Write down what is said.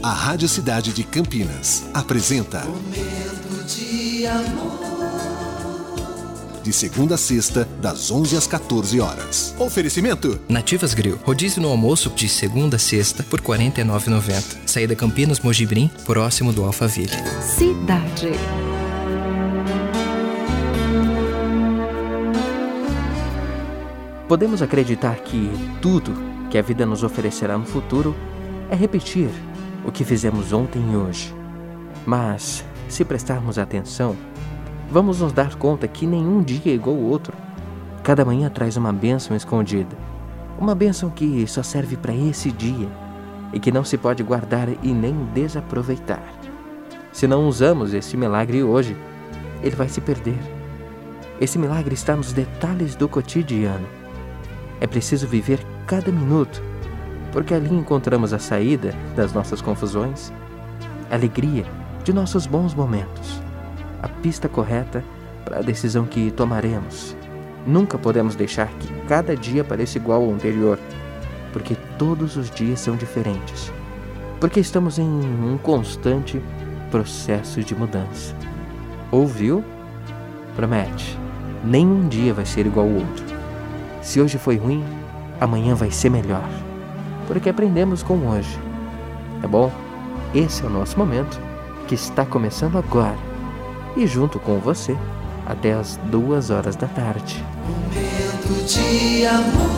A Rádio Cidade de Campinas apresenta Momento de amor. De segunda a sexta, das 11 às 14 horas. Oferecimento: Nativas Grill. Rodízio no almoço de segunda a sexta por R$ 49,90. Saída Campinas Mojibrim, próximo do Alphaville. Cidade. Podemos acreditar que tudo que a vida nos oferecerá no futuro é repetir o que fizemos ontem e hoje. Mas, se prestarmos atenção, vamos nos dar conta que nenhum dia é igual ao outro. Cada manhã traz uma bênção escondida. Uma bênção que só serve para esse dia e que não se pode guardar e nem desaproveitar. Se não usamos esse milagre hoje, ele vai se perder. Esse milagre está nos detalhes do cotidiano. É preciso viver cada minuto, porque ali encontramos a saída das nossas confusões, a alegria de nossos bons momentos, a pista correta para a decisão que tomaremos. Nunca podemos deixar que cada dia pareça igual ao anterior, porque todos os dias são diferentes, porque estamos em um constante processo de mudança. Ouviu? Promete, nenhum dia vai ser igual ao outro. Se hoje foi ruim, amanhã vai ser melhor, porque aprendemos com hoje. Tá bom? Esse é o nosso momento que está começando agora e junto com você até as duas horas da tarde. Momento de amor.